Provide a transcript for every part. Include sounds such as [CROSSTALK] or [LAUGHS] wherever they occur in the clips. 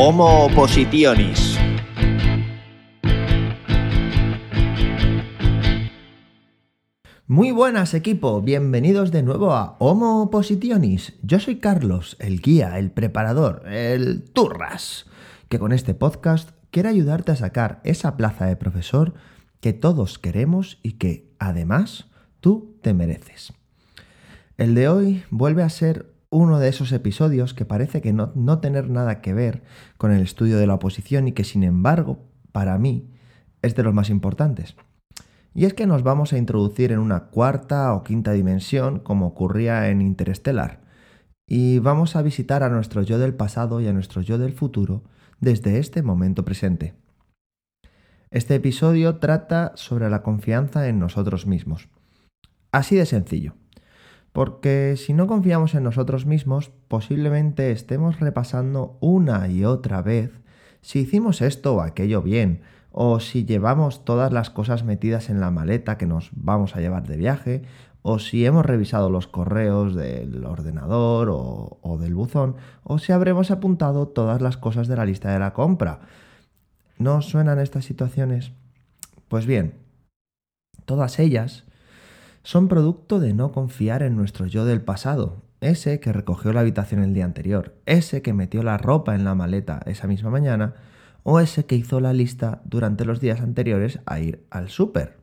Homo Oppositionis. Muy buenas equipo, bienvenidos de nuevo a Homo Oppositionis. Yo soy Carlos, el guía, el preparador, el turras, que con este podcast quiere ayudarte a sacar esa plaza de profesor que todos queremos y que, además, tú te mereces. El de hoy vuelve a ser uno de esos episodios que parece que no, no, tener nada que ver con el estudio de la oposición y que sin embargo, para mí, es de los más importantes. Y es que nos vamos a introducir en una cuarta o quinta dimensión, como ocurría en Interestelar, y vamos a visitar a nuestro yo del pasado y a nuestro yo del futuro desde este momento presente. Este episodio trata sobre la confianza en nosotros mismos. Así de sencillo. Porque si no confiamos en nosotros mismos, posiblemente estemos repasando una y otra vez si hicimos esto o aquello bien, o si llevamos todas las cosas metidas en la maleta que nos vamos a llevar de viaje, o si hemos revisado los correos del ordenador o, del buzón, o si habremos apuntado todas las cosas de la lista de la compra. ¿No suenan estas situaciones? Pues bien, todas ellas son producto de no confiar en nuestro yo del pasado, ese que recogió la habitación el día anterior, ese que metió la ropa en la maleta esa misma mañana, o ese que hizo la lista durante los días anteriores a ir al súper.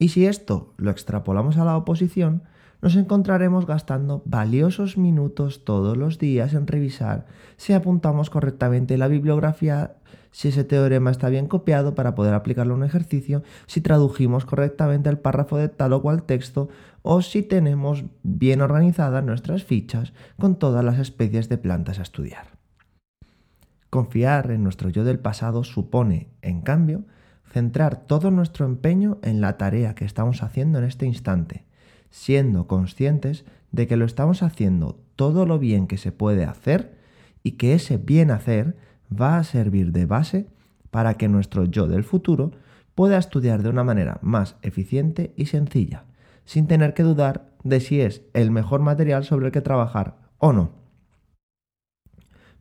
Y si esto lo extrapolamos a la oposición, nos encontraremos gastando valiosos minutos todos los días en revisar si apuntamos correctamente la bibliografía, si ese teorema está bien copiado para poder aplicarlo a un ejercicio, si tradujimos correctamente el párrafo de tal o cual texto o si tenemos bien organizadas nuestras fichas con todas las especies de plantas a estudiar. Confiar en nuestro yo del pasado supone, en cambio, centrar todo nuestro empeño en la tarea que estamos haciendo en este instante, siendo conscientes de que lo estamos haciendo todo lo bien que se puede hacer y que ese bien hacer va a servir de base para que nuestro yo del futuro pueda estudiar de una manera más eficiente y sencilla, sin tener que dudar de si es el mejor material sobre el que trabajar o no.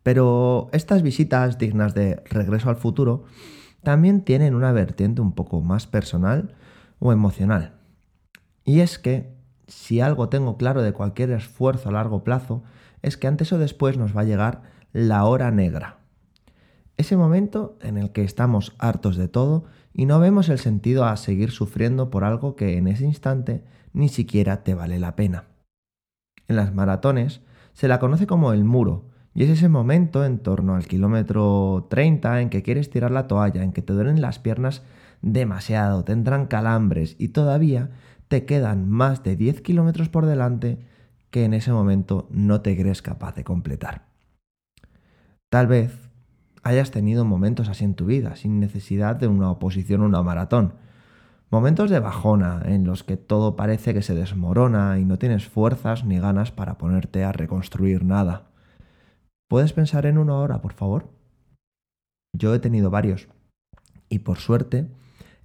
Pero estas visitas dignas de regreso al futuro también tienen una vertiente un poco más personal o emocional. Y es que si algo tengo claro de cualquier esfuerzo a largo plazo, es que antes o después nos va a llegar la hora negra. Ese momento en el que estamos hartos de todo y no vemos el sentido a seguir sufriendo por algo que en ese instante ni siquiera te vale la pena. En las maratones se la conoce como el muro, y es ese momento en torno al kilómetro 30 en que quieres tirar la toalla, en que te duelen las piernas demasiado, te entran calambres y todavía te quedan más de 10 kilómetros por delante que en ese momento no te crees capaz de completar. Tal vez hayas tenido momentos así en tu vida, sin necesidad de una oposición o una maratón. Momentos de bajona en los que todo parece que se desmorona y no tienes fuerzas ni ganas para ponerte a reconstruir nada. ¿Puedes pensar en uno ahora, por favor? Yo he tenido varios y por suerte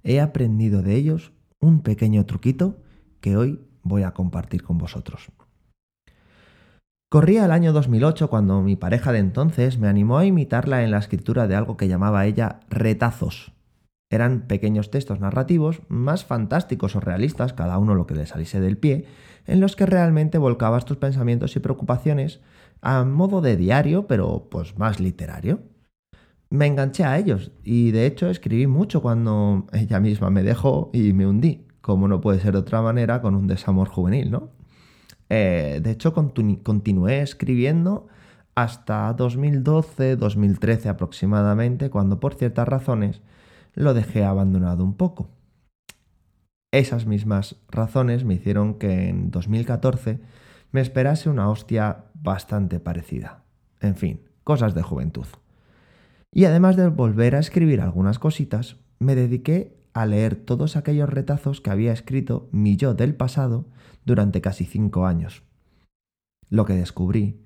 he aprendido de ellos un pequeño truquito que hoy voy a compartir con vosotros. Corría el año 2008 cuando mi pareja de entonces me animó a imitarla en la escritura de algo que llamaba ella retazos. Eran pequeños textos narrativos, más fantásticos o realistas, cada uno lo que le saliese del pie, en los que realmente volcabas tus pensamientos y preocupaciones a modo de diario, pero pues más literario. Me enganché a ellos y de hecho escribí mucho cuando ella misma me dejó y me hundí, como no puede ser de otra manera con un desamor juvenil, ¿no? Eh, de hecho, continué escribiendo hasta 2012-2013 aproximadamente, cuando por ciertas razones lo dejé abandonado un poco. Esas mismas razones me hicieron que en 2014 me esperase una hostia bastante parecida. En fin, cosas de juventud. Y además de volver a escribir algunas cositas, me dediqué a leer todos aquellos retazos que había escrito mi yo del pasado durante casi cinco años. Lo que descubrí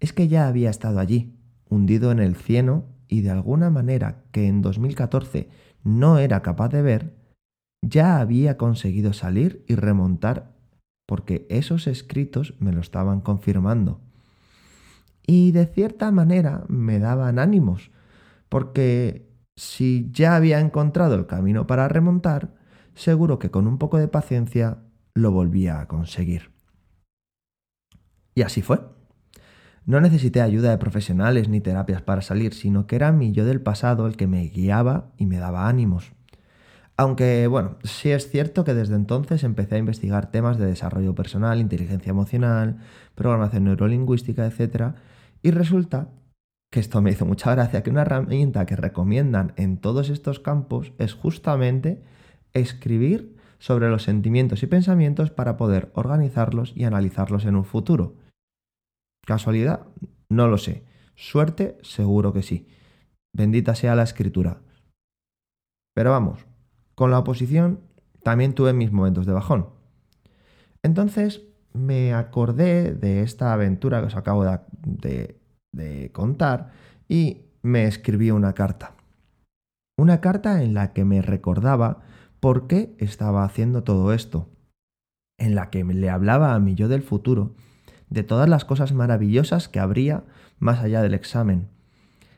es que ya había estado allí, hundido en el cieno y de alguna manera que en 2014 no era capaz de ver, ya había conseguido salir y remontar porque esos escritos me lo estaban confirmando. y de cierta manera me daban ánimos, porque si ya había encontrado el camino para remontar, seguro que con un poco de paciencia lo volvía a conseguir. Y así fue. No necesité ayuda de profesionales ni terapias para salir, sino que era mi yo del pasado el que me guiaba y me daba ánimos. Aunque, bueno, sí es cierto que desde entonces empecé a investigar temas de desarrollo personal, inteligencia emocional, programación neurolingüística, etc. Y resulta que esto me hizo mucha gracia, que una herramienta que recomiendan en todos estos campos es justamente escribir sobre los sentimientos y pensamientos para poder organizarlos y analizarlos en un futuro. ¿Casualidad? No lo sé. Suerte, seguro que sí. Bendita sea la escritura. Pero vamos, con la oposición también tuve mis momentos de bajón. Entonces me acordé de esta aventura que os acabo de, de contar y me escribí una carta. Una carta en la que me recordaba por qué estaba haciendo todo esto, en la que le hablaba a mi yo del futuro de todas las cosas maravillosas que habría más allá del examen,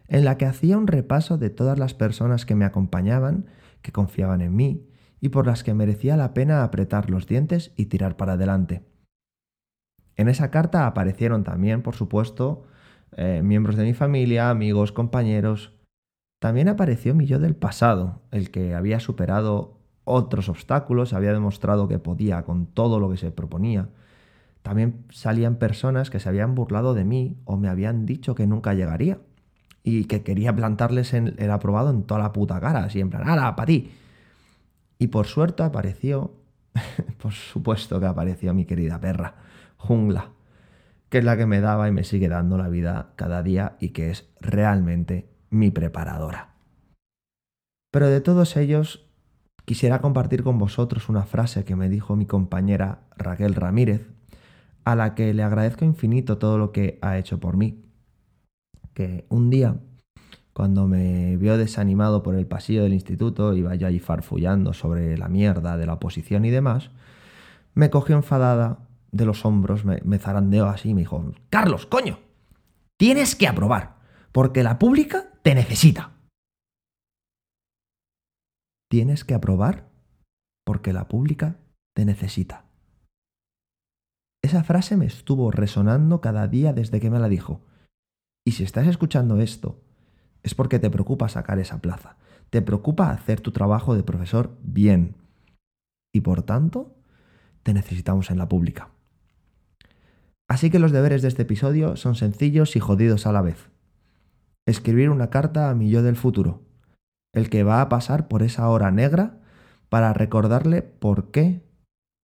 en la que hacía un repaso de todas las personas que me acompañaban, que confiaban en mí y por las que merecía la pena apretar los dientes y tirar para adelante. En esa carta aparecieron también, por supuesto, eh, miembros de mi familia, amigos, compañeros. También apareció mi yo del pasado, el que había superado otros obstáculos, había demostrado que podía con todo lo que se proponía. También salían personas que se habían burlado de mí o me habían dicho que nunca llegaría y que quería plantarles el aprobado en toda la puta cara, así en plan, ¡hala, para ti! Y por suerte apareció, [LAUGHS] por supuesto que apareció mi querida perra, Jungla, que es la que me daba y me sigue dando la vida cada día y que es realmente mi preparadora. Pero de todos ellos, quisiera compartir con vosotros una frase que me dijo mi compañera Raquel Ramírez, a la que le agradezco infinito todo lo que ha hecho por mí. Que un día, cuando me vio desanimado por el pasillo del instituto, iba yo allí farfullando sobre la mierda de la oposición y demás, me cogió enfadada de los hombros, me, me zarandeó así y me dijo, Carlos, coño, tienes que aprobar, porque la pública te necesita. Tienes que aprobar porque la pública te necesita. Esa frase me estuvo resonando cada día desde que me la dijo. Y si estás escuchando esto, es porque te preocupa sacar esa plaza, te preocupa hacer tu trabajo de profesor bien. Y por tanto, te necesitamos en la pública. Así que los deberes de este episodio son sencillos y jodidos a la vez. Escribir una carta a mi yo del futuro, el que va a pasar por esa hora negra para recordarle por qué,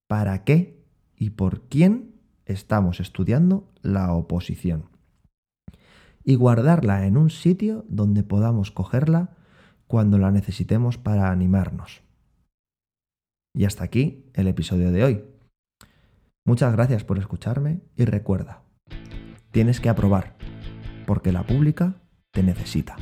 para qué y por quién estamos estudiando la oposición. Y guardarla en un sitio donde podamos cogerla cuando la necesitemos para animarnos. Y hasta aquí el episodio de hoy. Muchas gracias por escucharme y recuerda, tienes que aprobar, porque la pública te necesita.